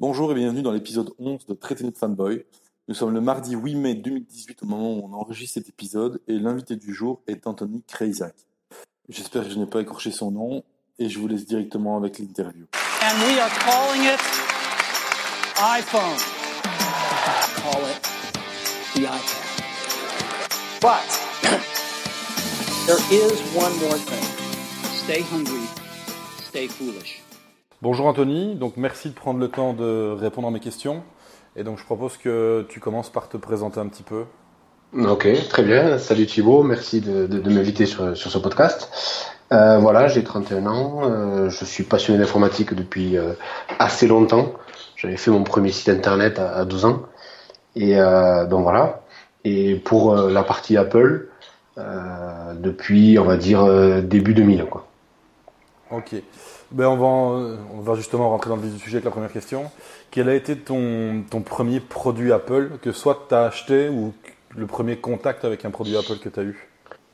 Bonjour et bienvenue dans l'épisode 11 de Traité de Fanboy. Nous sommes le mardi 8 mai 2018 au moment où on enregistre cet épisode et l'invité du jour est Anthony Krejzak. J'espère que je n'ai pas écorché son nom et je vous laisse directement avec l'interview. And we are calling it iPhone. Call it the iPad. But there is one more thing. Stay hungry, stay foolish. Bonjour Anthony, donc merci de prendre le temps de répondre à mes questions. Et donc je propose que tu commences par te présenter un petit peu. Ok, très bien. Salut Thibaut, merci de, de, de m'inviter sur, sur, ce podcast. Euh, voilà, j'ai 31 ans, euh, je suis passionné d'informatique depuis euh, assez longtemps. J'avais fait mon premier site internet à, à 12 ans. Et donc voilà. Et pour la partie Apple, depuis, on va dire, début 2000. Quoi. Ok. Ben on, va, on va justement rentrer dans le vif du sujet avec la première question. Quel a été ton, ton premier produit Apple que soit tu as acheté ou le premier contact avec un produit Apple que tu as eu?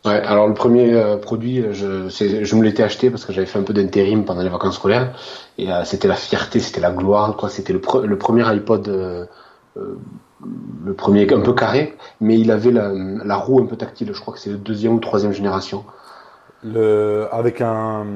Ouais, alors le premier euh, produit, je, je me l'étais acheté parce que j'avais fait un peu d'intérim pendant les vacances scolaires et euh, c'était la fierté, c'était la gloire, quoi. C'était le, pre le premier iPod, euh, le premier un peu carré, mais il avait la, la roue un peu tactile. Je crois que c'est le deuxième ou troisième génération. Le avec un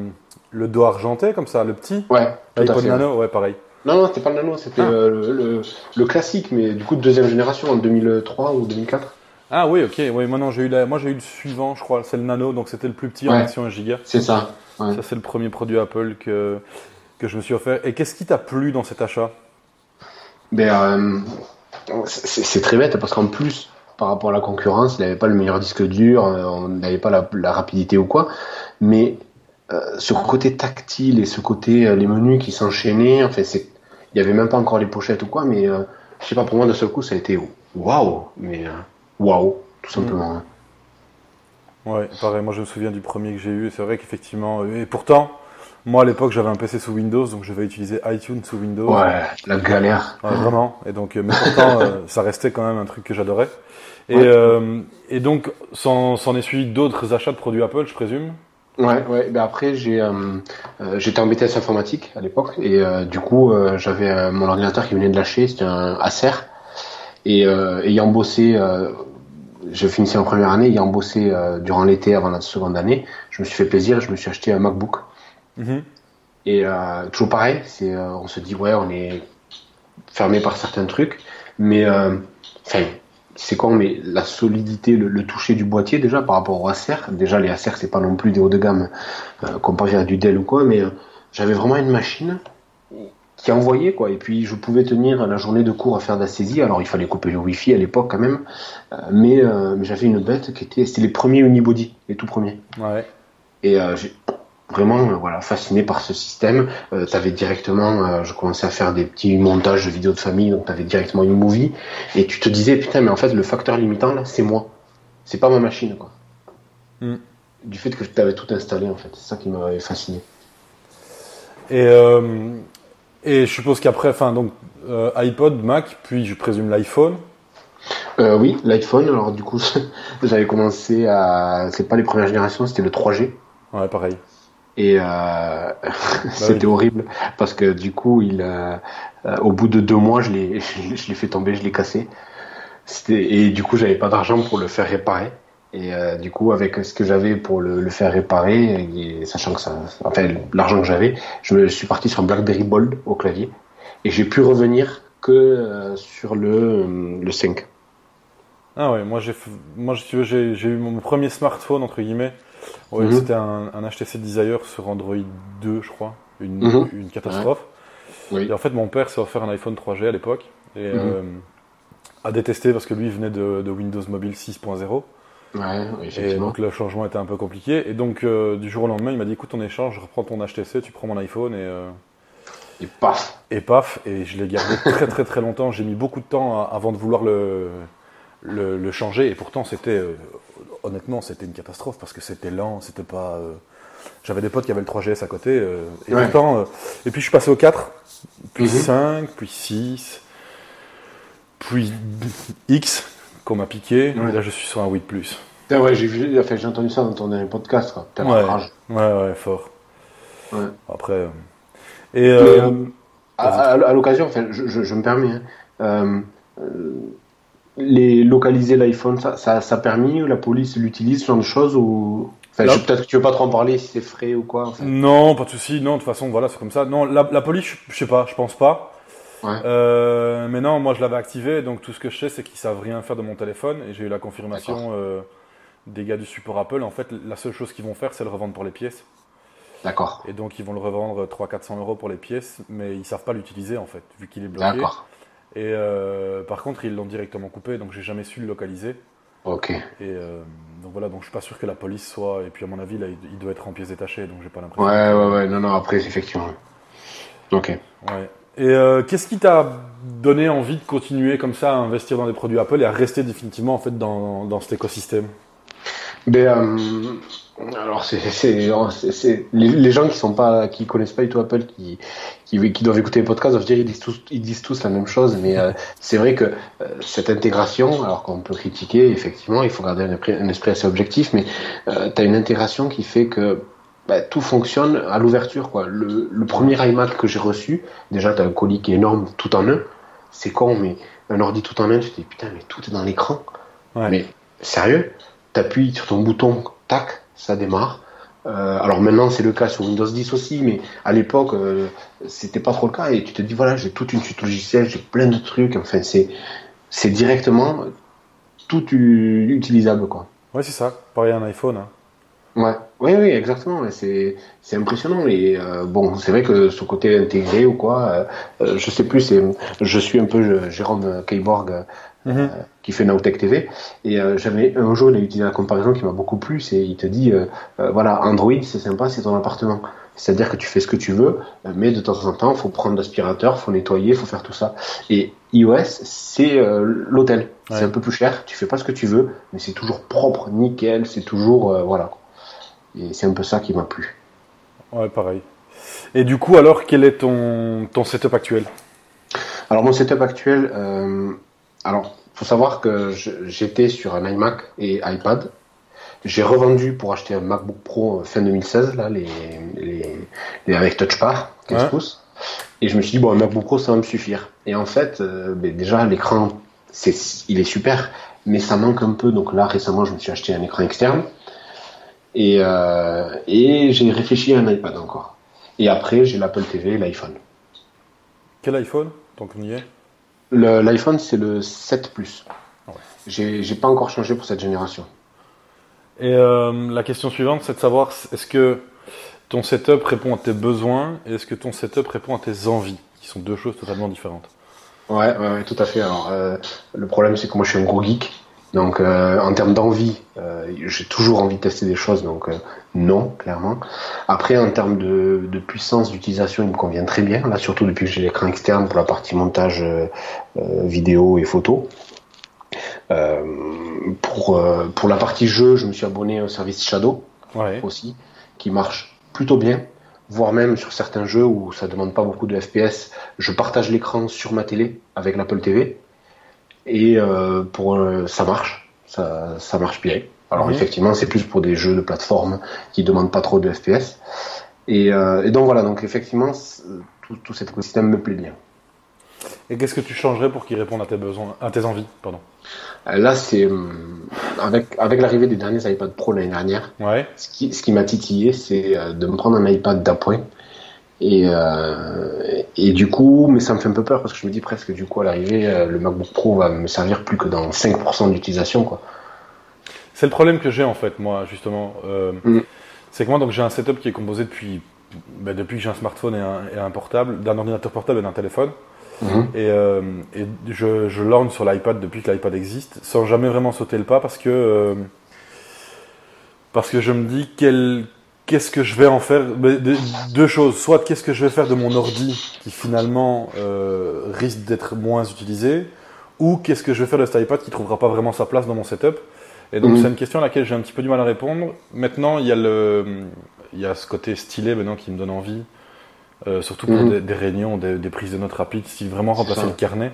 le dos argenté comme ça, le petit. Ouais. L'iPod Nano, ouais, pareil. Non, non, c'était pas le Nano, c'était ah. le, le, le, classique, mais du coup de deuxième génération en 2003 ou 2004. Ah oui, ok. Oui, moi non, j'ai eu la... moi j'ai eu le suivant, je crois, c'est le Nano, donc c'était le plus petit en version 1 giga. C'est ça. Ouais. Ça c'est le premier produit Apple que que je me suis offert. Et qu'est-ce qui t'a plu dans cet achat? Ben, euh, c'est très bête parce qu'en plus, par rapport à la concurrence, il n'avait pas le meilleur disque dur, on n'avait pas la, la, rapidité ou quoi, mais euh, ce côté tactile et ce côté euh, les menus qui s'enchaînaient, enfin c'est, il y avait même pas encore les pochettes ou quoi, mais euh, je sais pas pour moi d'un seul coup ça a été waouh, mais waouh, tout simplement. Mmh. Ouais, pareil, moi je me souviens du premier que j'ai eu, et c'est vrai qu'effectivement, et pourtant, moi à l'époque j'avais un PC sous Windows, donc je vais utiliser iTunes sous Windows. Ouais, la galère. Ouais, vraiment, et donc, mais pourtant euh, ça restait quand même un truc que j'adorais. Et, ouais. euh, et donc, s'en est suivi d'autres achats de produits Apple, je présume? Ouais, ouais. Ben après, j'ai, euh, euh, j'étais en BTS informatique à l'époque, et euh, du coup, j'avais mon ordinateur qui venait de lâcher, c'était un Acer, et ayant bossé je finissais en première année, ayant bossé euh, durant l'été avant la seconde année, je me suis fait plaisir, je me suis acheté un MacBook. Mm -hmm. Et euh, toujours pareil, c'est, euh, on se dit ouais, on est fermé par certains trucs, mais enfin, c'est con, mais la solidité, le, le, toucher du boîtier déjà par rapport au Acer, déjà les Acer c'est pas non plus des hauts de gamme comparé à du Dell ou quoi, mais j'avais vraiment une machine qui envoyait quoi. Et puis je pouvais tenir la journée de cours à faire de la saisie. Alors il fallait couper le wifi à l'époque quand même. Euh, mais, euh, mais j'avais une bête qui était c'était les premiers unibody les tout premiers. Ouais. et euh, vraiment voilà fasciné par ce système euh, t'avais directement je commençais à faire des petits montages de vidéos de famille donc t'avais directement une movie et tu te disais putain mais en fait le facteur limitant là c'est moi c'est pas ma machine quoi mm. du fait que tu avais tout installé en fait c'est ça qui m'avait fasciné et euh, et je suppose qu'après, enfin, donc euh, iPod, Mac, puis je présume l'iPhone. Euh, oui, l'iPhone. Alors du coup, j'avais commencé à, c'est pas les premières générations, c'était le 3G. Ouais, pareil. Et euh... bah c'était oui. horrible parce que du coup, il, euh, au bout de deux mois, je l'ai, je l'ai fait tomber, je l'ai cassé. Et du coup, j'avais pas d'argent pour le faire réparer. Et euh, du coup, avec ce que j'avais pour le, le, faire réparer, et sachant que ça, enfin l'argent que j'avais, je me suis parti sur un BlackBerry Bold au clavier, et j'ai pu revenir que euh, sur le le 5. Ah ouais, moi j'ai, moi si tu veux, j'ai, j'ai eu mon premier smartphone entre guillemets. Ouais, mm -hmm. c'était un, un, HTC Desire sur Android 2, je crois, une, mm -hmm. une catastrophe. Ouais. Et en fait, mon père s'est offert un iPhone 3G à l'époque et mm -hmm. euh, a détesté parce que lui il venait de, de Windows Mobile 6.0. Ouais, et donc le changement était un peu compliqué. Et donc euh, du jour au lendemain, il m'a dit écoute, on échange, je reprends ton HTC, tu prends mon iPhone et. Euh... Et paf Et paf Et je l'ai gardé très très très longtemps. J'ai mis beaucoup de temps avant de vouloir le, le, le changer. Et pourtant, c'était. Euh, honnêtement, c'était une catastrophe parce que c'était lent, c'était pas. Euh, J'avais des potes qui avaient le 3GS à côté. euh, et Ouais. pourtant. et puis je suis passé au 4, puis Mhm. 5, puis 6, puis X qu'on m'a piqué. Ouais. Et là, je suis sur un 8 Plus. Putain, ouais, j'ai enfin, entendu ça dans ton dernier podcast, quoi. Putain, Ouais. rage. Ouais, ouais, fort. Ouais. Après. Et Mais, à, à- à l'occasion, enfin, je, je- je me permets, hein, les localiser l'iPhone, ça, ça, ça a permis, la police l'utilise, ce genre de choses ou enfin, Là- je- peut-être que tu veux pas trop en parler si c'est frais ou quoi. Non, pas de souci. Non, de toute façon, voilà, c'est comme ça. Non, la, la police, je, je sais pas, je pense pas. Ouais. Euh, mais non, moi je l'avais activé, donc tout ce que je sais, c'est qu'ils savent rien faire de mon téléphone. Et j'ai eu la confirmation euh, des gars du support Apple. En fait, la seule chose qu'ils vont faire, c'est le revendre pour les pièces. D'accord, Et donc ils vont le revendre 300-400 euros pour les pièces, mais ils savent pas l'utiliser en fait, vu qu'il est bloqué. d'accord, Et euh, par contre, ils l'ont directement coupé, donc j'ai jamais su le localiser. ok. Et euh, donc voilà, donc je suis pas sûr que la police soit. Et puis à mon avis, là, il, doit être en pièces détachées, donc j'ai pas l'impression. Ouais, ouais, ouais, non, non, après, effectivement. Ok. Ouais. Et euh, qu'est-ce qui t'a donné envie de continuer comme ça à investir dans des produits Apple et à rester définitivement en fait dans, dans cet écosystème? Euh, alors c'est les, les gens qui sont pas qui connaissent pas du tout Apple qui qui, qui doivent écouter les podcasts doivent dire ils disent tous ils disent tous la même chose mais euh, c'est vrai que euh, cette intégration alors qu'on peut critiquer effectivement il faut garder un esprit, un esprit assez objectif mais tu as une intégration qui fait que bah, tout fonctionne à l'ouverture quoi. Le, le premier iMac que j'ai reçu déjà tu as un colis qui est énorme tout en un. C'est con mais un ordi tout en un tu te dis putain mais tout est dans l'écran. Ouais. mais sérieux? T'appuies sur ton bouton, tac, ça démarre. Euh, alors maintenant c'est le cas sur Windows 10 aussi, mais à l'époque euh, c'était pas trop le cas et tu te dis voilà j'ai toute une suite logicielle, j'ai plein de trucs, enfin c'est c'est directement tout utilisable quoi. Ouais, c'est ça. Pareil un iPhone. hein. Ouais, oui, oui, exactement. C'est, c'est impressionnant. Et euh, bon, c'est vrai que ce côté intégré ou quoi, je sais plus. C'est, je suis un peu Jérôme Kayborg euh, Mhm. Qui fait Nowtech TV. Et euh, j'avais un jour, il a utilisé la comparaison qui m'a beaucoup plu. C'est, il te dit, euh, euh, voilà, Android, c'est sympa, c'est ton appartement. C'est-à-dire que tu fais ce que tu veux, mais de temps en temps, faut prendre l'aspirateur, faut nettoyer, faut faire tout ça. Et iOS, c'est l'hôtel. Ouais. C'est un peu plus cher. Tu fais pas ce que tu veux, mais c'est toujours propre, nickel. C'est toujours voilà. Et c'est un peu ça qui m'a plu. Ouais, pareil. Et du coup, alors, quel est ton, ton setup actuel? Alors mon setup actuel, alors faut savoir que j'étais sur un iMac et iPad. J'ai revendu pour acheter un MacBook Pro fin 2016 là, les, les, les avec Touch Bar, 15 Ouais. pouces. Et je me suis dit bon un MacBook Pro ça va me suffire. Et en fait, euh, ben, déjà l'écran, c'est il est super, mais ça manque un peu. Donc là récemment je me suis acheté un écran externe et euh, et j'ai réfléchi à un iPad encore. Et après j'ai l'Apple TV, et l'iPhone. Quel iPhone? Donc on y est. Le- L'iPhone, c'est le 7 Plus. Ouais. J'ai j'ai pas encore changé pour cette génération. Et euh, la question suivante, c'est de savoir est-ce que ton setup répond à tes besoins et est-ce que ton setup répond à tes envies, qui sont deux choses totalement différentes? Ouais, ouais, ouais, tout à fait. Alors, euh, le problème, c'est que moi, je suis un gros geek. Donc, euh, en termes d'envie, euh, j'ai toujours envie de tester des choses. Donc, euh, non, clairement. Après, en termes de, de puissance d'utilisation, il me convient très bien. Là, surtout depuis que j'ai l'écran externe pour la partie montage vidéo et photo. Euh, pour, euh, pour la partie jeu, je me suis abonné au service Shadow. Ouais. aussi, qui marche plutôt bien, voire même sur certains jeux où ça demande pas beaucoup de FPS, je partage l'écran sur ma télé avec l'Apple TV et euh, pour euh, ça marche, ça, ça marche bien. Alors Mhm. effectivement, c'est plus pour des jeux de plateforme qui demandent pas trop de FPS. Et, euh, et donc voilà, donc effectivement, tout, tout cet écosystème me plaît bien. Et qu'est-ce que tu changerais pour qu'il réponde à tes besoins, à tes envies, pardon? Là, c'est hum, avec avec l'arrivée des derniers iPad Pro l'année dernière, Ouais. ce qui, ce qui m'a titillé, c'est de me prendre un iPad d'appoint. Et, euh, et du coup, mais ça me fait un peu peur parce que je me dis presque que du coup à l'arrivée, euh, le MacBook Pro va me servir plus que dans 5% d'utilisation. quoi. C'est le problème que j'ai en fait, moi, justement. Euh, Mm. C'est que moi, donc j'ai un setup qui est composé depuis, bah, depuis que j'ai un smartphone et un, et un portable, d'un ordinateur portable et d'un téléphone. Mhm. Et, euh, et je, je lorgne sur l'iPad depuis que l'iPad existe, sans jamais vraiment sauter le pas parce que parce que je me dis quel qu'est-ce que je vais en faire? Deux choses. Soit qu'est-ce que je vais faire de mon ordi qui finalement euh, risque d'être moins utilisé, ou qu'est-ce que je vais faire de cet iPad qui trouvera pas vraiment sa place dans mon setup? Et donc Mhm. c'est une question à laquelle j'ai un petit peu du mal à répondre. Maintenant il y a le il y a ce côté stylé maintenant qui me donne envie. Euh, surtout pour Mhm. des, des réunions, des, des prises de notes rapides, si vraiment remplacer le carnet.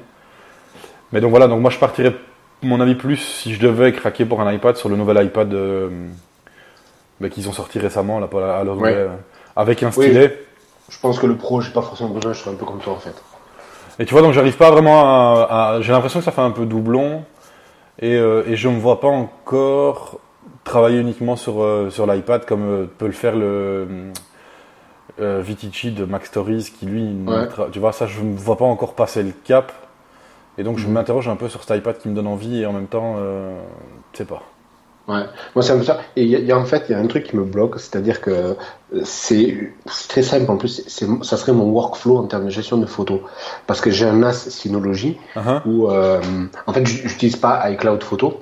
Mais donc voilà, donc moi je partirais, mon avis plus, si je devais craquer pour un iPad sur le nouvel iPad euh, bah, qu'ils ont sorti récemment, là, à l'heure Ouais. euh, avec un Oui. stylet. Je pense que le pro, j'ai pas forcément besoin, je suis un peu comme toi en fait. Et tu vois, donc j'arrive pas vraiment à. à- J'ai l'impression que ça fait un peu doublon. Et, euh, et je me vois pas encore travailler uniquement sur, euh, sur l'iPad comme euh, peut le faire le euh, Vitici de Max Stories qui lui. Ouais. Tu vois, ça, je me vois pas encore passer le cap. Et donc je Mhm. m'interroge un peu sur cet iPad qui me donne envie et en même temps, je sais pas. Ouais, moi c'est un peu ça. Et il y, a- y a en fait, il y a un truc qui me bloque, c'est-à-dire que euh, c'est très simple en plus, ça serait mon workflow en termes de gestion de photos. Parce que j'ai un NAS Synology Uh-huh. où, euh, en fait, j'utilise pas iCloud Photo.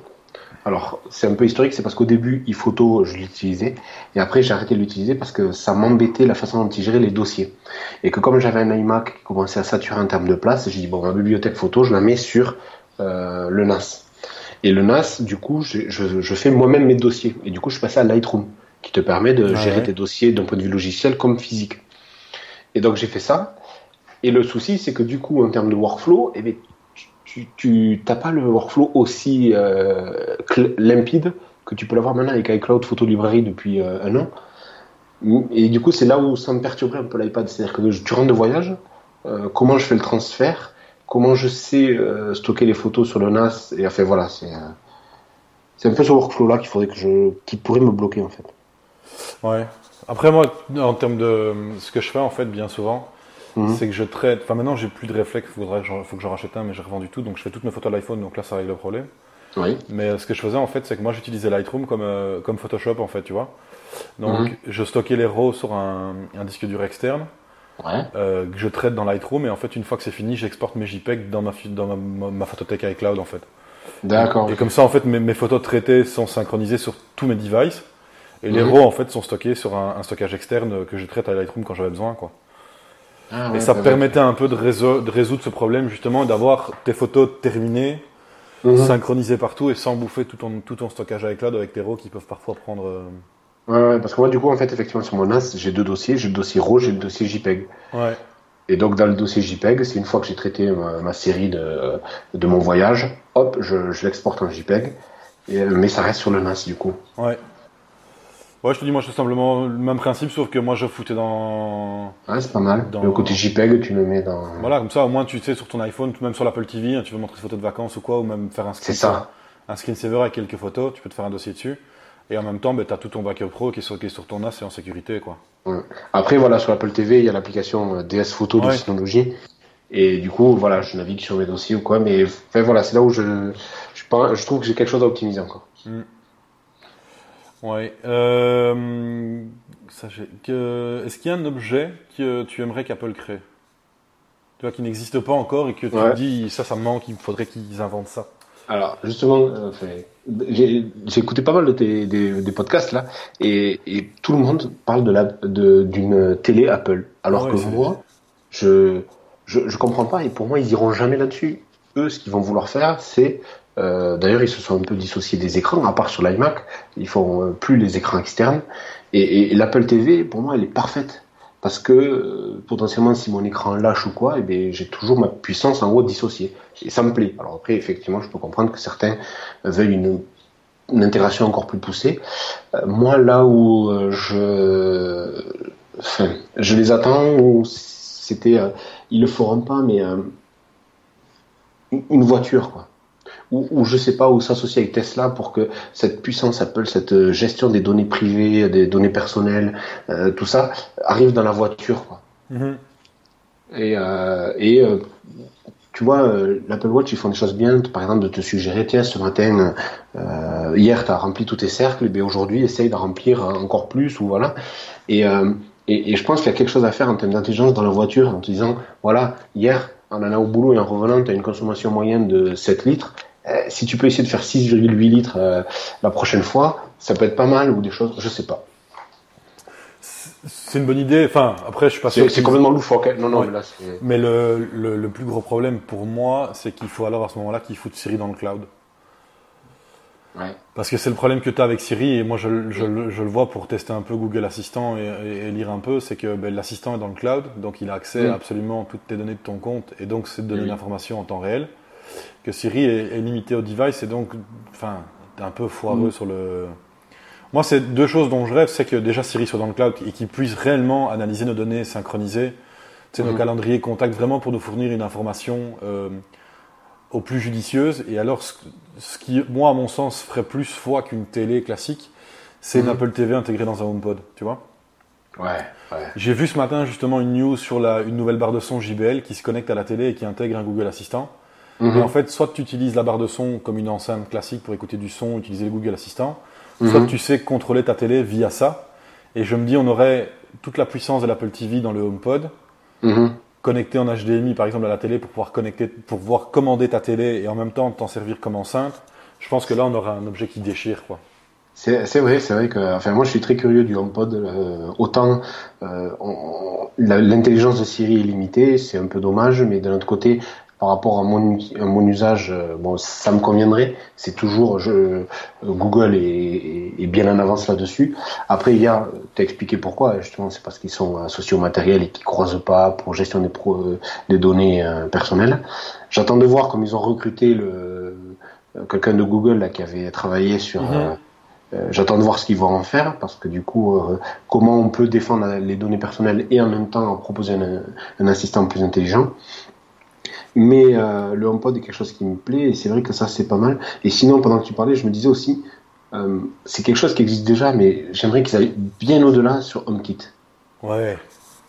Alors, c'est un peu historique, c'est parce qu'au début, iPhoto, je l'utilisais, et après, j'ai arrêté de l'utiliser parce que ça m'embêtait la façon dont il gérait les dossiers. Et que comme j'avais un iMac qui commençait à saturer en termes de place, j'ai dit, bon, ma bibliothèque photo, je la mets sur euh, le NAS. Et le NAS, du coup, je, je, je fais moi-même mes dossiers. Et du coup, je passé à Lightroom, qui te permet de Ouais. gérer tes dossiers d'un point de vue logiciel comme physique. Et donc, j'ai fait ça. Et le souci, c'est que du coup, en termes de workflow, eh bien, tu t'as pas le workflow aussi euh, limpide que tu peux l'avoir maintenant avec iCloud Photo Librairie depuis euh, un an. Et du coup, c'est là où ça me perturberait un peu l'iPad. C'est-à-dire que tu rentres de voyage, euh, comment je fais le transfert, comment je sais euh, stocker les photos sur le NAS. Et enfin voilà, c'est euh, c'est un peu ce workflow-là qu'il faudrait que je, qui pourrait me bloquer en fait. Ouais. Après moi, en termes de ce que je fais en fait bien souvent, Mhm. c'est que je traite. Enfin maintenant j'ai plus de réflexe, faudrait que j'en- faut que j'en rachète un, mais j'ai revendu tout, donc je fais toutes mes photos à l'iPhone, donc là ça règle le problème. Oui. Mais euh, ce que je faisais en fait, c'est que moi j'utilisais Lightroom comme euh, comme Photoshop en fait, tu vois. Donc Mhm. je stockais les RAW sur un, un disque dur externe Ouais. euh, que je traite dans Lightroom et en fait une fois que c'est fini, j'exporte mes JPEG dans ma dans ma, ma, ma photothèque iCloud en fait. D'accord. Et comme ça en fait mes, mes photos traitées sont synchronisées sur tous mes devices et les. RAW en fait sont stockés sur un, un stockage externe que je traite à Lightroom quand j'avais besoin quoi. Ah, Et ouais, ça permettait un peu de, réso- de résoudre ce problème justement d'avoir tes photos terminées. Mhm. synchronisées partout et sans bouffer tout ton, tout ton stockage avec cloud avec tes RAW qui peuvent parfois prendre. euh, Ouais, ouais, parce que moi, du coup, en fait, effectivement, sur mon NAS, j'ai deux dossiers. J'ai le dossier RAW, j'ai le dossier JPEG. Ouais. Et donc, dans le dossier JPEG, c'est une fois que j'ai traité ma, ma série de, de mon voyage, hop, je, je l'exporte en JPEG. Et, euh, mais ça reste sur le NAS, du coup. Ouais. Ouais, je te dis, moi, je fais simplement le même principe, sauf que moi, je foutais dans. Ouais, c'est pas mal. Dans- Le côté JPEG, tu le mets dans. Voilà, comme ça, au moins, tu sais, sur ton iPhone, même sur l'Apple TV, hein, tu veux montrer des photos de vacances ou quoi, ou même faire un C'est screen, ça. un screensaver avec quelques photos, tu peux te faire un dossier dessus. Et en même temps, ben, tu as tout ton backup pro qui est sur, qui est sur ton NAS et en sécurité, quoi. Ouais. Après, voilà, sur l'Apple TV, il y a l'application euh, DS Photo de Ouais. Synology. Et du coup, voilà, je navigue sur mes dossiers ou quoi. Mais enfin, voilà, c'est là où je, je, je trouve que j'ai quelque chose à optimiser encore. Ouais. Euh, Est-ce qu'il y a un objet que tu aimerais qu'Apple crée? Tu vois, qui n'existe pas encore et que tu Ouais. te dis, ça, ça me manque, il faudrait qu'ils inventent ça. Alors, justement, euh, j'ai écouté pas mal de tes, des, des podcasts là, et, et tout le monde parle de d'une télé Apple. Alors Ouais, que moi, je, je je comprends pas, et pour moi, ils iront jamais là-dessus. Eux, ce qu'ils vont vouloir faire, c'est euh, d'ailleurs, ils se sont un peu dissociés des écrans, à part sur l'iMac, ils font euh, plus les écrans externes. Et, et- et l'Apple TV, pour moi, elle est parfaite. Parce que euh, potentiellement, si mon écran lâche ou quoi, eh j'ai toujours ma puissance en haut dissociée. Et ça me plaît. Alors après, effectivement, je peux comprendre que certains veuillent une, intégration encore plus poussée. Euh, moi, là où euh, je, je les attends, c'était, ils le feront pas, mais une voiture, quoi. Ou, ou je sais pas, où s'associer avec Tesla pour que cette puissance Apple, cette euh, gestion des données privées, des données personnelles, euh, tout ça, arrive dans la voiture, quoi. Et, euh, et euh, tu vois, l'Apple Watch, ils font des choses bien, par exemple, de te suggérer, tiens, ce matin, hier, tu as rempli tous tes cercles, et aujourd'hui, essaye de remplir encore plus, ou voilà. Et, et, et je pense qu'il y a quelque chose à faire en termes d'intelligence dans la voiture, en te disant, voilà, hier, en allant au boulot et en revenant, tu as une consommation moyenne de 7 litres. Euh, si tu peux essayer de faire 6,8 litres euh, la prochaine fois, ça peut être pas mal, ou des choses, je sais pas. C'est une bonne idée. Enfin, après, je suis pas sûr. C'est complètement loufoque, hein. non, non, Ouais. mais là, c'est... Mais le, le, le plus gros problème pour moi, c'est qu'il faut alors à ce moment-là qu'ils foutent Siri dans le cloud. Ouais. Parce que c'est le problème que tu as avec Siri, et moi je, le- je, le- je le vois pour tester un peu Google Assistant et, et- et lire un peu, c'est que ben, l'assistant est dans le cloud, donc il a accès Mm. à absolument toutes tes données de ton compte, et donc c'est de donner Oui. l'information en temps réel. Que Siri est, est limité au device, et donc, enfin, t'es un peu foireux Mm. sur le Moi, c'est deux choses dont je rêve, c'est que déjà Siri soit dans le cloud et qu'il puisse réellement analyser nos données, synchroniser tu sais, nos Mhm. calendriers contacts, vraiment pour nous fournir une information euh, au plus judicieuse. Et alors, ce, ce qui, moi, à mon sens, ferait plus foi qu'une télé classique, c'est une Mhm. Apple TV intégrée dans un HomePod, tu vois Ouais, ouais. J'ai vu ce matin justement une news sur la, une nouvelle barre de son JBL qui se connecte à la télé et qui intègre un Google Assistant. Mhm. Et en fait, soit tu utilises la barre de son comme une enceinte classique pour écouter du son, utiliser le Google Assistant, soit Mhm. tu sais contrôler ta télé via ça. Et je me dis, on aurait toute la puissance de l'Apple TV dans le HomePod, Mhm. connecté en HDMI par exemple à la télé pour pouvoir connecter, pour pouvoir commander ta télé et en même temps t'en servir comme enceinte. Je pense que là, on aura un objet qui déchire, quoi. C'est vrai, c'est vrai que. Enfin, moi, je suis très curieux du HomePod. euh, autant euh, l'intelligence de Siri est limitée, c'est un peu dommage, mais d'un autre côté, par rapport à mon, à mon usage, euh, bon, ça me conviendrait. C'est toujours je, euh, Google est, bien en avance là-dessus. Après, il y a, t'as expliqué pourquoi. Justement, c'est parce qu'ils sont associés au matériel et qu'ils croisent pas pour gestion des, pro, euh, des données euh, personnelles. J'attends de voir comme ils ont recruté le euh, quelqu'un de Google là qui avait travaillé sur. Mhm. euh, euh, J'attends de voir ce qu'ils vont en faire parce que du coup, euh, comment on peut défendre les données personnelles et en même temps proposer un, un assistant plus intelligent. Mais euh, le HomePod est quelque chose qui me plaît et c'est vrai que ça c'est pas mal. Et sinon, pendant que tu parlais, je me disais aussi, euh, c'est quelque chose qui existe déjà, mais j'aimerais qu'ils aillent bien au-delà sur HomeKit. Ouais.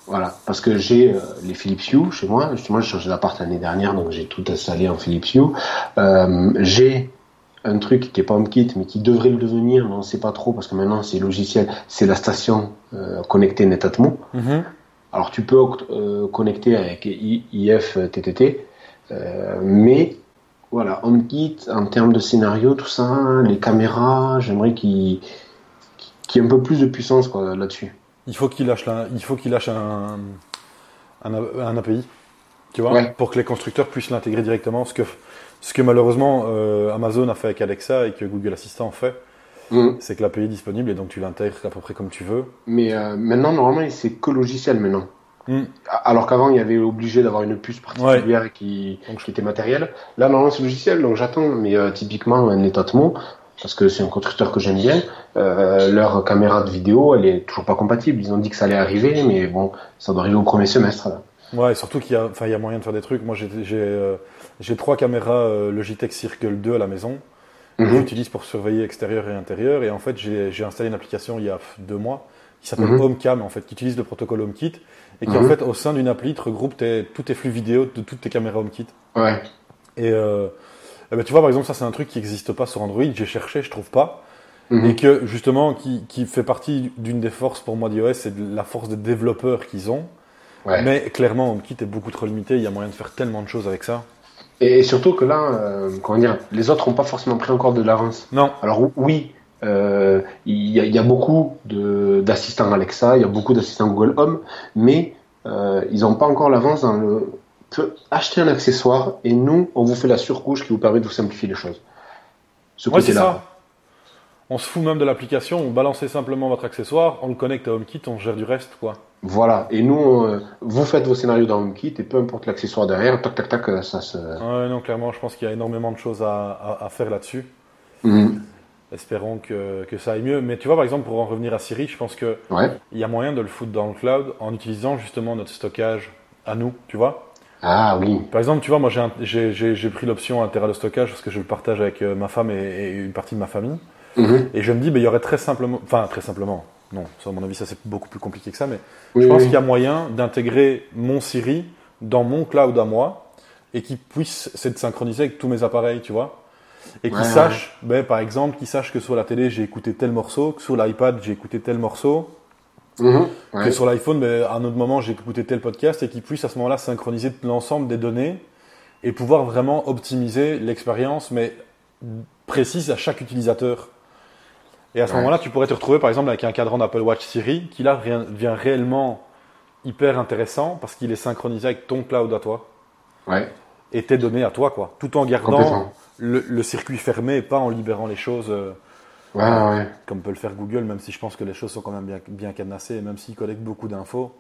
Voilà, parce que j'ai euh, les Philips Hue chez moi. Justement, j'ai changé d'appart l'année dernière, donc j'ai tout installé en Philips Hue. J'ai un truc qui est pas HomeKit, mais qui devrait le devenir, mais on ne sait pas trop parce que maintenant c'est logiciel. C'est la station connectée Netatmo. Mhm. Alors tu peux connecter avec I- IF TTT, euh, mais voilà, HomeKit en termes de scénario, tout ça, les caméras, j'aimerais qu'il y ait un peu plus de puissance là-dessus. Il faut qu'il lâche, la- il faut qu'il lâche un, un, un API, tu vois, Ouais. pour que les constructeurs puissent l'intégrer directement. Ce que, ce que malheureusement euh, Amazon a fait avec Alexa et que Google Assistant fait, Mhm. c'est que l'API est disponible et donc tu l'intègres à peu près comme tu veux. Mais euh, maintenant, normalement, c'est que logiciel maintenant. Mm. Alors qu'avant, il y avait obligé d'avoir une puce particulière qui, Donc, qui était matérielle. Là, normalement, c'est logiciel, donc j'attends. Mais euh, typiquement, un parce que c'est un constructeur que j'aime bien, euh, leur caméra de vidéo, elle est toujours pas compatible. Ils ont dit que ça allait arriver, mais bon, ça doit arriver au premier semestre. Là. Ouais, et surtout qu'il y a, enfin, il y a moyen de faire des trucs. Moi, j'ai, j'ai, euh, j'ai trois caméras euh, Logitech Circle 2 à la maison. que Mhm. J'utilise pour surveiller extérieur et intérieur. Et en fait, j'ai, j'ai installé une application il y a deux mois qui s'appelle Mhm. HomeCam, en fait, qui utilise le protocole HomeKit et qui, en Mhm. fait, au sein d'une appli, te regroupe tes, tous tes flux vidéo de toutes tes caméras HomeKit. Ouais. Et euh, eh ben, tu vois, par exemple, ça, c'est un truc qui n'existe pas sur Android. J'ai cherché, je trouve pas. Mhm. Et que, justement, qui, qui fait partie d'une des forces pour moi d'iOS, c'est la force des développeurs qu'ils ont. Ouais. Mais clairement, HomeKit est beaucoup trop limité. Il y a moyen de faire tellement de choses avec ça. Et, et surtout que là, euh, comment dire, les autres n'ont pas forcément pris encore de l'avance. Non. Alors oui, euh, il y, a, il y a beaucoup d'assistants Alexa, il y a beaucoup d'assistants Google Home, mais euh, ils n'ont pas encore l'avance dans le. acheter un accessoire et nous, on vous fait la surcouche qui vous permet de vous simplifier les choses. Ce Ouais, c'est côté-là. ça. On se fout même de l'application, on balancez simplement votre accessoire, on le connecte à HomeKit, on gère du reste, quoi. Voilà. Et nous, on, euh, vous faites vos scénarios dans HomeKit et peu importe l'accessoire derrière, tac tac tac, ça se. Ouais, non, clairement, je pense qu'il y a énormément de choses à, à- à faire là-dessus. Mhm. Espérons que, que ça aille mieux. Mais tu vois, par exemple, pour en revenir à Siri, je pense que Ouais. y a moyen de le foutre dans le cloud en utilisant justement notre stockage à nous, tu vois. Ah oui. Par exemple, tu vois, moi j'ai un- pris l'option 1 Tera de stockage parce que je le partage avec euh, ma femme et, et une partie de ma famille. Mhm. Et je me dis, ben, il y aurait très simplement, enfin très simplement, non, ça, à mon avis, ça c'est beaucoup plus compliqué que ça, mais Oui, je pense oui. qu'il y a moyen d'intégrer mon Siri dans mon cloud à moi et qu'il puisse s'être synchronisé avec tous mes appareils, tu vois. Et qu'il Ouais, sache, ben, par exemple, qu'il sache que sur la télé j'ai écouté tel morceau, que sur l'iPad j'ai écouté tel morceau, Mhm. que sur l'iPhone, ben, à un autre moment j'ai écouté tel podcast et qu'il puisse à ce moment-là synchroniser l'ensemble des données et pouvoir vraiment optimiser l'expérience, mais précise à chaque utilisateur. Et à ce Ouais. moment-là, tu pourrais te retrouver par exemple avec un cadran d'Apple Watch Siri qui là devient réellement hyper intéressant parce qu'il est synchronisé avec ton cloud à toi Ouais. et tes données à toi, quoi. Tout en gardant. Le, le circuit fermé et pas en libérant les choses euh, Ouais, ouais. comme peut le faire Google, même si je pense que les choses sont quand même bien, bien cadenassées et même s'ils collectent beaucoup d'infos,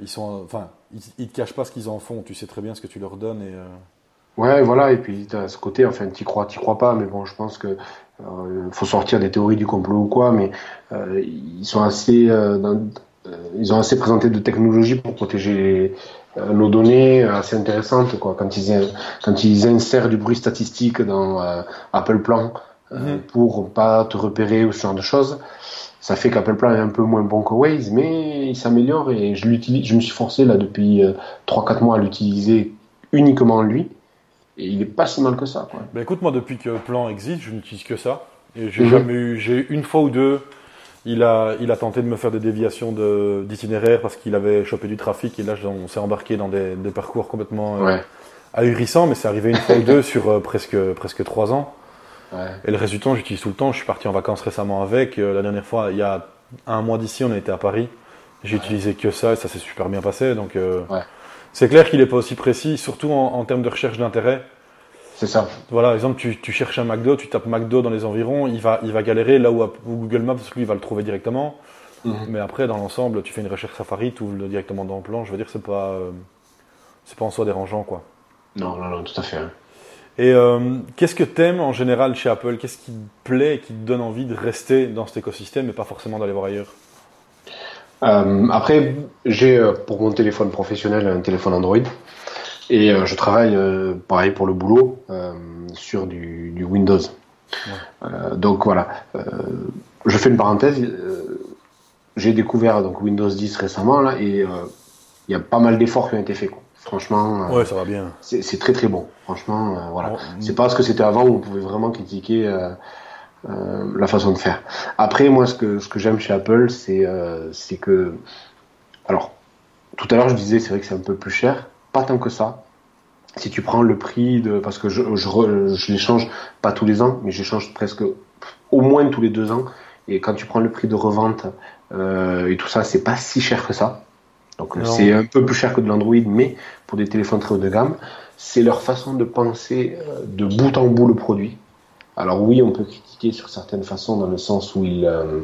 ils sont, enfin, ils, ils te cachent pas ce qu'ils en font. Tu sais très bien ce que tu leur donnes et. euh, Ouais, voilà, et puis t'as ce côté, enfin, t'y crois, t'y crois pas, mais bon, je pense que euh, faut sortir des théories du complot ou quoi, mais ils sont assez, dans- ils ont assez présenté de technologies pour protéger euh, nos données, euh, assez intéressantes, quoi. Quand ils, in- quand ils insèrent du bruit statistique dans euh, Apple Plan euh, Mhm. pour pas te repérer ou ce genre de choses, ça fait qu'Apple Plan est un peu moins bon que Waze, mais il s'améliore et je l'utilise, je me suis forcé là depuis euh, 3-4 mois à l'utiliser uniquement lui. Et il est pas si mal que ça, quoi. Ben écoute, moi, depuis que Plan existe, je n'utilise que ça. Et j'ai Mhm. jamais eu, j'ai une fois ou deux, il a, il a tenté de me faire des déviations de, d'itinéraire parce qu'il avait chopé du trafic et là, on s'est embarqué dans des, des parcours complètement euh, ahurissants, mais c'est arrivé une fois ou deux sur euh, presque, presque trois ans. ouais. Et le temps, j'utilise tout le temps. Je suis parti en vacances récemment avec. Euh, la dernière fois, il y a un mois d'ici, on a été à Paris. J'ai utilisé que ça et ça s'est super bien passé. Donc, euh, Ouais. c'est clair qu'il n'est pas aussi précis, surtout en, en termes de recherche d'intérêt. C'est ça. Voilà, par exemple, tu, tu cherches un McDo, tu tapes McDo dans les environs, il va, il va galérer là où, où Google Maps, lui, il va le trouver directement. Mhm. Mais après, dans l'ensemble, tu fais une recherche Safari, tu ouvres directement dans le plan. Je veux dire, c'est pas, euh, c'est pas en soi dérangeant, quoi. Non, non, non, tout à fait. hein. Et euh, qu'est-ce que t'aimes en général chez Apple? Qu'est-ce qui te plaît et qui te donne envie de rester dans cet écosystème et pas forcément d'aller voir ailleurs? Euh, après, j'ai pour mon téléphone professionnel un téléphone Android et euh, je travaille euh, pareil pour le boulot euh, sur du, du Windows. Donc voilà, je fais une parenthèse. j'ai découvert donc Windows 10 récemment là et il y a pas mal d'efforts qui ont été faits. quoi. Franchement, Ouais, ça va bien. c'est très très bon. Franchement, voilà. Bon, C'est pas ce que c'était avant où on pouvait vraiment critiquer euh, la façon de faire. Après, moi, ce que ce que j'aime chez Apple, c'est euh, c'est que, alors, tout à l'heure, je disais, c'est vrai que c'est un peu plus cher, pas tant que ça. Si tu prends le prix de, parce que je je, re- pas tous les ans, mais je les change presque au moins tous les deux ans. Et quand tu prends le prix de revente euh, et tout ça, c'est pas si cher que ça. Donc c'est un peu plus cher que de l'Android, mais pour des téléphones très haut de gamme, c'est leur façon de penser euh, de bout en bout le produit. Alors oui, on peut critiquer sur certaines façons dans le sens où ils, euh,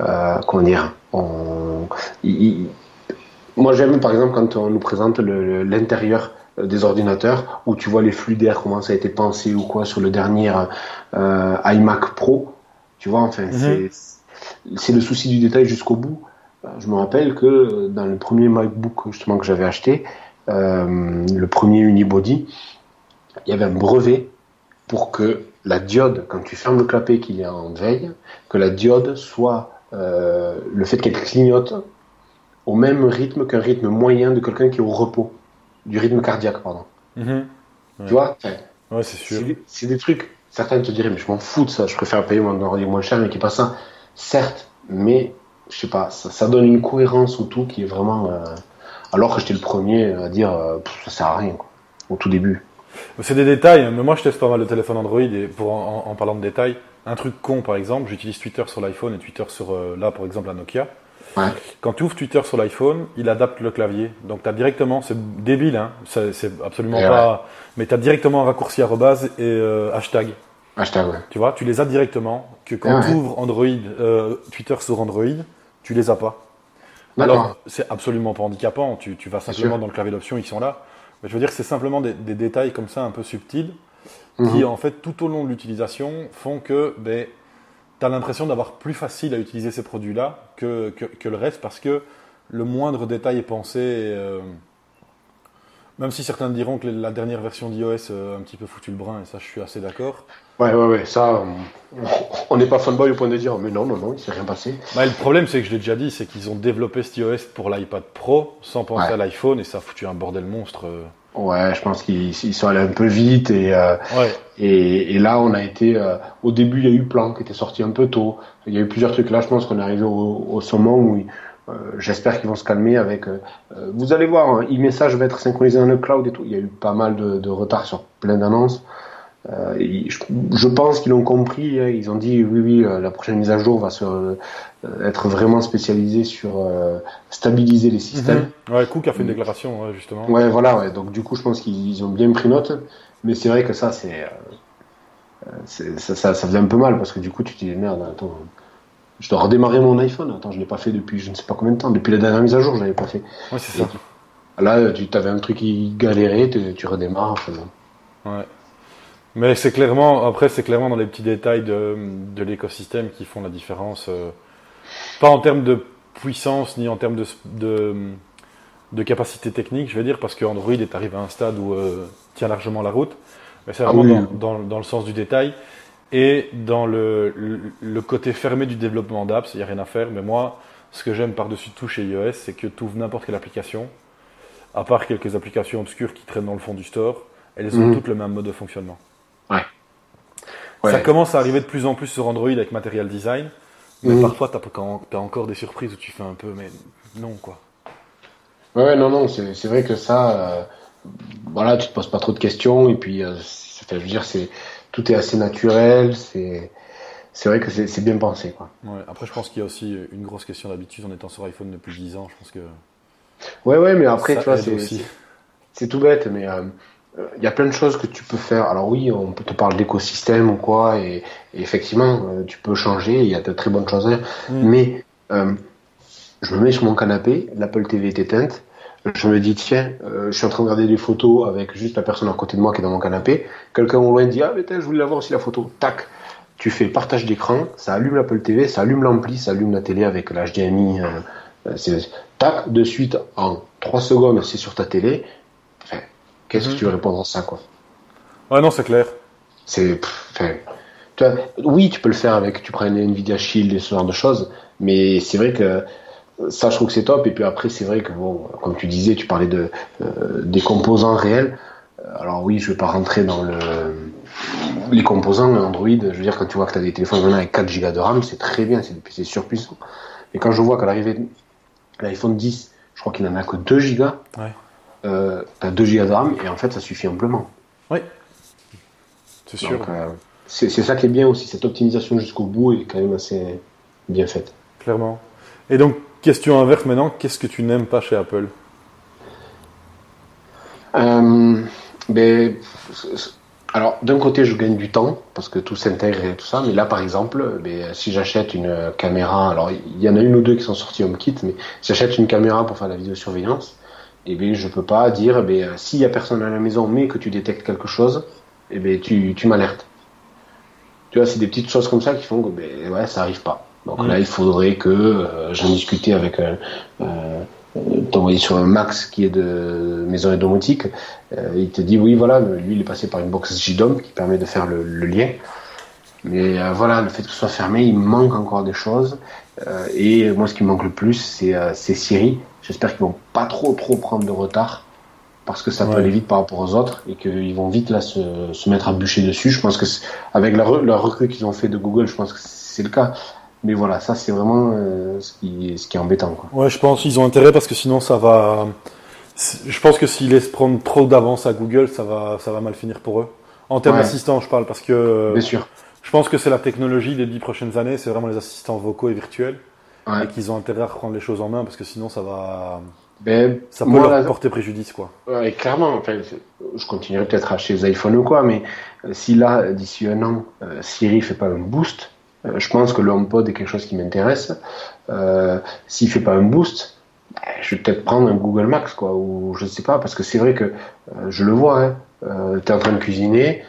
euh, comment dire, on, ils- moi j'aime par exemple quand on nous présente l'intérieur euh, des ordinateurs où tu vois les flux d'air comment ça a été pensé ou quoi sur le dernier euh, iMac Pro, tu vois, enfin c'est c'est le souci du détail jusqu'au bout. Euh, Je me rappelle que euh, dans le premier MacBook justement que j'avais acheté, euh, le premier unibody, il y avait un brevet pour que la diode, quand tu fermes le clapet qu'il est en veille, que la diode soit euh, le fait qu'elle clignote au même rythme qu'un rythme moyen de quelqu'un qui est au repos, du rythme cardiaque, pardon. Mhm. Ouais. Tu vois Ouais, c'est sûr. c'est des, trucs, certains te diraient, mais je m'en fous de ça, je préfère payer mon ordi moins cher, mais qui est pas ça. Certes, mais je sais pas, ça, ça donne une cohérence au tout qui est vraiment. euh, alors que j'étais le premier à dire, euh, ça sert à rien, quoi, au tout début. C'est des détails, mais moi je teste pas mal de téléphone Android et pour en, en- en parlant de détails, un truc con par exemple, j'utilise Twitter sur l'iPhone et Twitter sur euh, là par exemple la Nokia. Ouais. Quand tu ouvres Twitter sur l'iPhone, il adapte le clavier. Donc tu as directement, c'est débile, hein, c'est absolument Et pas. Mais tu as directement un raccourci arrobase et euh, hashtag. Hashtag, ouais. Tu vois, tu les as directement. Que quand tu ouvres Android, euh, Twitter sur Android, tu les as pas. Alors, c'est absolument pas handicapant. Tu, tu vas simplement dans le clavier d'options, ils sont là. Mais je veux dire, c'est simplement des, des détails comme ça, un peu subtils, Mhm. qui, en fait, tout au long de l'utilisation, font que ben, tu as l'impression d'avoir plus facile à utiliser ces produits-là que, que, que le reste, parce que le moindre détail est pensé. et, euh, même si certains diront que la dernière version d'iOS euh, a un petit peu foutu le brin, et ça, je suis assez d'accord. Ouais, ouais, ouais, ça, on- on n'est pas fanboy au point de dire, mais non, non, non, il s'est rien passé. Bah, le problème, c'est que je l'ai déjà dit, c'est qu'ils ont développé cet iOS pour l'iPad Pro sans penser Ouais. à l'iPhone, et ça a foutu un bordel monstre. Ouais, je pense qu'ils ils sont allés un peu vite et, euh, Ouais. et, et là, on a été. euh, au début, il y a eu Plan qui était sorti un peu tôt. Il y a eu plusieurs trucs. Là, je pense qu'on est arrivé au, au sommet où euh, j'espère qu'ils vont se calmer avec. euh, euh, vous allez voir, hein, e-message va être synchronisé dans le cloud et tout. Il y a eu pas mal de, de retard sur plein d'annonces. Euh, je, je pense qu'ils l'ont compris. hein. Ils ont dit oui, oui, euh, la prochaine mise à jour va se, euh, être vraiment spécialisée sur euh, stabiliser les systèmes. Mhm. Ouais, Cook a fait une déclaration, justement. Ouais, voilà, ouais. Donc, du coup, je pense qu'ils ont bien pris note. Mais c'est vrai que ça, c'est. ça, ça, ça faisait un peu mal parce que du coup, tu te dis merde, attends. Je dois redémarrer mon iPhone. Attends, je l'ai pas fait depuis je ne sais pas combien de temps. Depuis la dernière mise à jour, je l'avais pas fait. Ouais, c'est ça. Là, tu avais un truc qui galérait, tu, tu redémarres. enfin. Ouais. Mais c'est clairement, après, c'est clairement dans les petits détails de, de l'écosystème qui font la différence. euh, pas en termes de puissance ni en termes de, de, de capacité technique, je vais dire, parce que Android est arrivé à un stade où euh, tient largement la route. Mais c'est Ah vraiment oui. dans, dans, dans le sens du détail et dans le, le, le côté fermé du développement d'apps. Il n'y a rien à faire. Mais moi, ce que j'aime par-dessus tout chez iOS, c'est que tu ouvres n'importe quelle application, à part quelques applications obscures qui traînent dans le fond du store, elles ont Mhm. toutes le même mode de fonctionnement. Ouais. Ça commence à arriver de plus en plus sur Android avec Material Design, mais parfois tu as, encore des surprises où tu fais un peu, mais non quoi. Ouais, ouais, non, non, c'est c'est vrai que ça, euh, voilà, tu te poses pas trop de questions et puis, euh, je veux dire, c'est tout est assez naturel, c'est c'est vrai que c'est bien pensé, quoi. Ouais, après, je pense qu'il y a aussi une grosse question d'habitude en étant sur iPhone depuis 10 ans. Je pense que Ouais, ouais, mais après, ça tu vois, c'est aussi. c'est- c'est tout bête, mais euh, il y a plein de choses que tu peux faire. Alors oui, on peut te parler d'écosystème ou quoi, et, et effectivement, euh, tu peux changer. Il y a de très bonnes choses à faire. Mm. Mais euh, je me mets sur mon canapé, l'Apple TV est éteinte. Je me dis tiens, euh, je suis en train de regarder des photos avec juste la personne à côté de moi qui est dans mon canapé. Quelqu'un au loin dit ah mais tiens, je voulais la voir aussi la photo. Tac, tu fais partage d'écran, ça allume l'Apple TV, ça allume l'ampli, ça allume la télé avec l'HDMI. Euh, euh, tac, de suite en 3 secondes, c'est sur ta télé. Enfin, qu'est-ce Mhm. que tu veux répondre à ça quoi? Ouais, non, c'est clair. c'est, tu vois, oui, tu peux le faire avec, tu prends une Nvidia Shield et ce genre de choses, mais c'est vrai que ça, je trouve que c'est top. Et puis après, c'est vrai que bon, comme tu disais, tu parlais de euh, des composants réels. Alors oui, je vais pas rentrer dans le les composants Android. Je veux dire, quand tu vois que tu as des téléphones maintenant avec 4 Go de RAM, c'est très bien, c'est surpuissant. Et quand je vois qu'à l'arrivée de l'iPhone 10, je crois qu'il en a que 2 Go. Ouais. Euh, t'as 2 Go de RAM et en fait ça suffit amplement. Oui. C'est sûr. Euh, c'est ça qui est bien aussi, cette optimisation jusqu'au bout est quand même assez bien faite. Clairement. Et donc, question inverse maintenant, qu'est-ce que tu n'aimes pas chez Apple? Euh, ben, alors, d'un côté, je gagne du temps parce que tout s'intègre et tout ça, mais là, par exemple, ben, si j'achète une caméra, alors il y en a une ou deux qui sont sorties HomeKit, mais si j'achète une caméra pour faire la vidéosurveillance, et ben, je peux pas dire, ben, s'il y a personne à la maison, mais que tu détectes quelque chose, et ben, tu, tu m'alertes. Tu vois, c'est des petites choses comme ça qui font que, ben, ouais, ça arrive pas. Donc Mm. là, il faudrait que euh, j'en discutais avec euh, euh, t'envoyer sur un Max qui est de maison et domotique. Euh, il te dit oui, voilà, lui il est passé par une box JDOM qui permet de faire le, le lien. Mais voilà, le fait que ce soit fermé, il manque encore des choses. Et moi, ce qui me manque le plus, c'est c'est Siri. J'espère qu'ils vont pas trop trop prendre de retard parce que ça peut aller vite par rapport aux autres et qu'ils vont vite là se, se mettre à bûcher dessus. Je pense que avec la, re- la recrue qu'ils ont fait de Google, je pense que c'est le cas. Mais voilà, ça c'est vraiment euh, ce, qui, ce qui est embêtant. Quoi. Ouais, je pense qu'ils ont intérêt parce que sinon ça va. Je pense que s'ils laissent prendre trop d'avance à Google, ça va, ça va mal finir pour eux. En termes Ouais. d'assistants, je parle parce que Bien sûr. je pense que c'est la technologie des dix prochaines années, c'est vraiment les assistants vocaux et virtuels Ouais. et qu'ils ont intérêt à reprendre les choses en main parce que sinon ça va, Ben, ça peut moi, leur porter préjudice quoi. Ouais, clairement, enfin, je continuerai peut-être à acheter des iPhones ou quoi, mais euh, si là, d'ici un an, euh, Siri fait pas un boost, euh, je pense que le HomePod est quelque chose qui m'intéresse. Euh, S'il fait pas un boost, ben, je vais peut-être prendre un Google Max, quoi, ou je sais pas, parce que c'est vrai que je le vois, hein, tu es en train de cuisiner,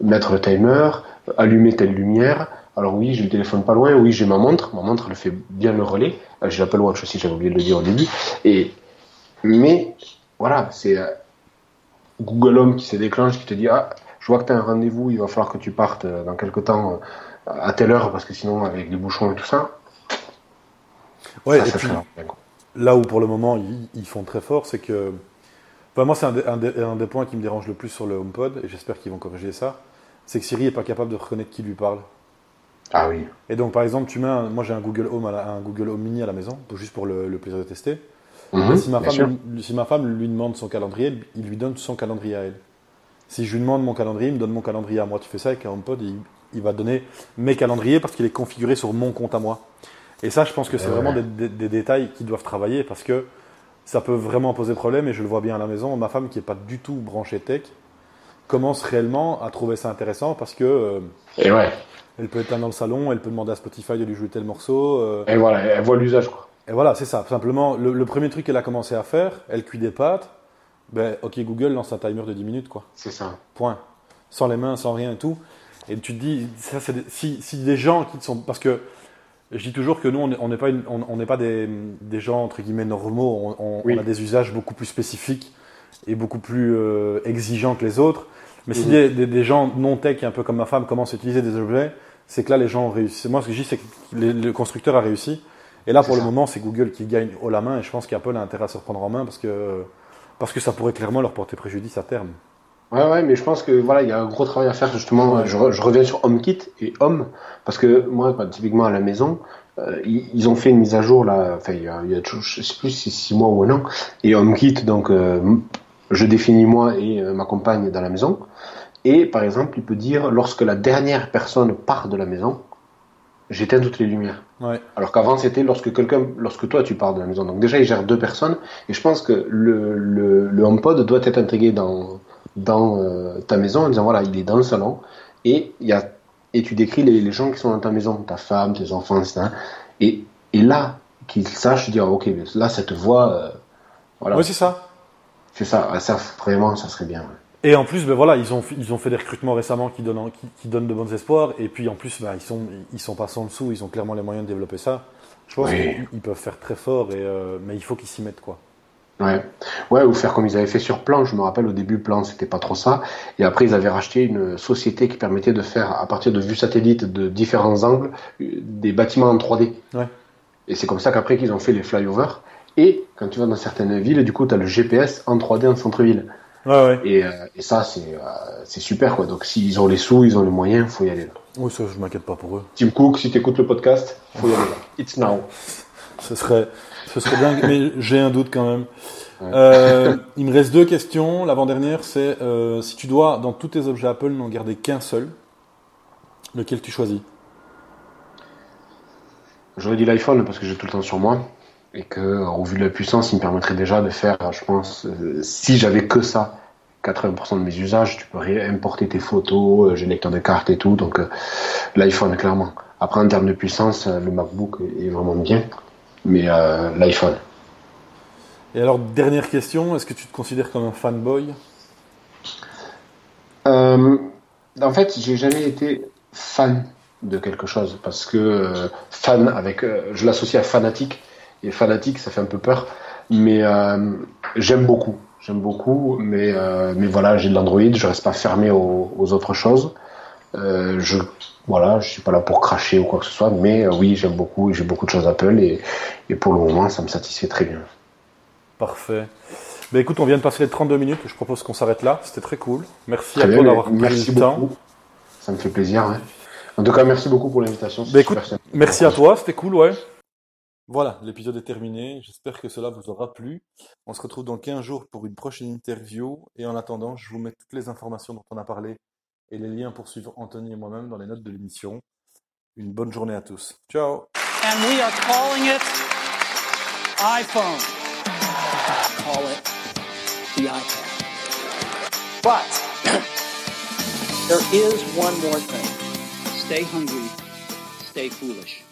mettre le timer, allumer telle lumière. Alors oui, j'ai le téléphone pas loin, oui, j'ai ma montre, ma montre elle fait bien le relais. Euh, j'ai l'Apple Watch aussi, j'avais oublié de le dire au début. Et mais voilà, c'est euh, Google Home qui se déclenche, qui te dit ah, je vois que tu as un rendez-vous, il va falloir que tu partes euh, dans quelque temps à telle heure parce que sinon avec les bouchons et tout ça. Ouais, ça, et puis là où pour le moment ils, ils font très fort, c'est que. Enfin, moi, c'est un, des- un des- un des points qui me dérange le plus sur le HomePod, et j'espère qu'ils vont corriger ça, c'est que Siri est pas capable de reconnaître qui lui parle. Ah oui. Et donc, par exemple, tu mets un- moi j'ai un Google Home, à la- un Google Home Mini à la maison, juste pour le, le plaisir de tester. Mhm, Et si, ma femme, lui- si ma femme lui demande son calendrier, il lui donne son calendrier à elle. Si je lui demande mon calendrier, il me donne mon calendrier à moi. Tu fais ça avec un HomePod, il, il va donner mes calendriers parce qu'il est configuré sur mon compte à moi. Et ça, je pense que c'est Ouais. vraiment des, des- des détails qui doivent travailler parce que ça peut vraiment poser problème et je le vois bien à la maison. Ma femme, qui n'est pas du tout branchée tech, commence réellement à trouver ça intéressant parce que euh, Et ouais. Elle peut être là dans le salon, elle peut demander à Spotify de lui jouer tel morceau. euh, Et voilà, elle voit l'usage quoi. et voilà, c'est ça. Simplement, le, le premier truc qu'elle a commencé à faire, elle cuit des pâtes. Ben, ok, Google lance un timer de 10 minutes, quoi. C'est ça. Point. Sans les mains, sans rien et tout. Et tu te dis, ça, c'est des- si, si des gens qui sont. Parce que je dis toujours que nous, on n'est- pas, une- on, n'est pas des, des gens, entre guillemets, normaux. On, on- Oui. on a des usages beaucoup plus spécifiques et beaucoup plus euh, exigeants que les autres. Mais si Mhm. des, des- gens non-tech, un peu comme ma femme, commencent à utiliser des objets, c'est que là, les gens ont réussi. Moi, ce que je dis, c'est que le constructeur a réussi. Et là, pour le moment, c'est Google qui gagne haut la main. Et je pense qu'Apple a intérêt à se reprendre en main parce que, parce que ça pourrait clairement leur porter préjudice à terme. Ouais, ouais, mais je pense que voilà, il y a un gros travail à faire justement. Ouais. Je, re- je reviens sur HomeKit et Home parce que moi, bah, typiquement à la maison, euh, ils, ils ont fait une mise à jour là. Enfin, il y a, il y a toujours- je sais plus si six mois ou un an. Et HomeKit, donc, euh, je définis moi et euh, ma compagne dans la maison. Et par exemple, il peut dire lorsque la dernière personne part de la maison, j'éteins toutes les lumières. Ouais. Alors qu'avant, c'était lorsque quelqu'un, lorsque toi tu pars de la maison. Donc déjà, il gère deux personnes. Et je pense que le, le, le HomePod doit être intégré dans, dans euh, ta maison en disant voilà, il est dans le salon. Et, il y a, et tu décris les, les gens qui sont dans ta maison, ta femme, tes enfants, etc. Et, et là, qu'ils sachent dire ok, là, cette voix, euh, voilà, Ouais, c'est ça. c'est ça. Ah, Ça, vraiment, ça serait bien. ouais. Et en plus, ben voilà, ils ont, ils ont fait des recrutements récemment qui donnent, qui, qui donnent de bons espoirs. Et puis en plus, ben, ils sont, ils sont pas sans dessous, ils ont clairement les moyens de développer ça. Je pense Oui. qu'ils ils peuvent faire très fort, et, euh, mais il faut qu'ils s'y mettent quoi. Ouais. ouais, ou faire comme ils avaient fait sur Plan. Je me rappelle au début, Plan, c'était pas trop ça. Et après, ils avaient racheté une société qui permettait de faire, à partir de vues satellites de différents angles, euh, des bâtiments en 3D. Ouais. Et c'est comme ça qu'après qu'ils ont fait les flyovers. Et quand tu vas dans certaines villes, du coup, tu as le GPS en 3D en centre-ville. Ouais, ouais. Et, euh, et ça, c'est euh, c'est super, quoi. Donc, s'ils ont les sous, ils ont les moyens, faut y aller. Là. Oui, ça, je m'inquiète pas pour eux. Tim Cook, si tu écoutes le podcast, faut y aller. Là. It's now. Ce serait, ce serait dingue, mais j'ai un doute quand même. Euh, il me reste deux questions. L'avant-dernière, c'est euh, si tu dois, dans tous tes objets Apple, n'en garder qu'un seul, lequel tu choisis? J'aurais dit l'iPhone parce que j'ai tout le temps sur moi et que au vu de la puissance, il me permettrait déjà de faire, je pense, euh, si j'avais que ça, 80% de mes usages, tu peux importer tes photos, euh, j'ai le lecteur de cartes et tout, donc euh, l'iPhone clairement. Après en termes de puissance, euh, le MacBook est vraiment bien, mais euh, l'iPhone. Et alors, dernière question, est-ce que tu te considères comme un fanboy? Euh, en fait, j'ai jamais été fan de quelque chose parce que euh, fan avec, euh, je l'associe à fanatique et fanatique, ça fait un peu peur, mais euh, j'aime beaucoup, j'aime beaucoup, mais euh, mais voilà, j'ai de l'Android, je reste pas fermé aux, aux autres choses. Euh, je voilà, je suis pas là pour cracher ou quoi que ce soit, mais euh, oui, j'aime beaucoup, j'ai beaucoup de choses Apple et, et pour le moment, ça me satisfait très bien. Parfait. Ben écoute, on vient de passer les 32 minutes. Je propose qu'on s'arrête là. C'était très cool. Merci Très à toi d'avoir pris merci le temps. beaucoup. Ça me fait plaisir. ouais. En tout cas, merci beaucoup pour l'invitation. Ben écoute, merci à toi. C'était cool, ouais. Voilà, l'épisode est terminé. J'espère que cela vous aura plu. On se retrouve dans 15 jours pour une prochaine interview. Et en attendant, je vous mets toutes les informations dont on a parlé et les liens pour suivre Anthony et moi-même dans les notes de l'émission. Une bonne journée à tous. Ciao And we are calling it iPhone. Call it the iPad. But there is one more thing. Stay hungry, stay foolish.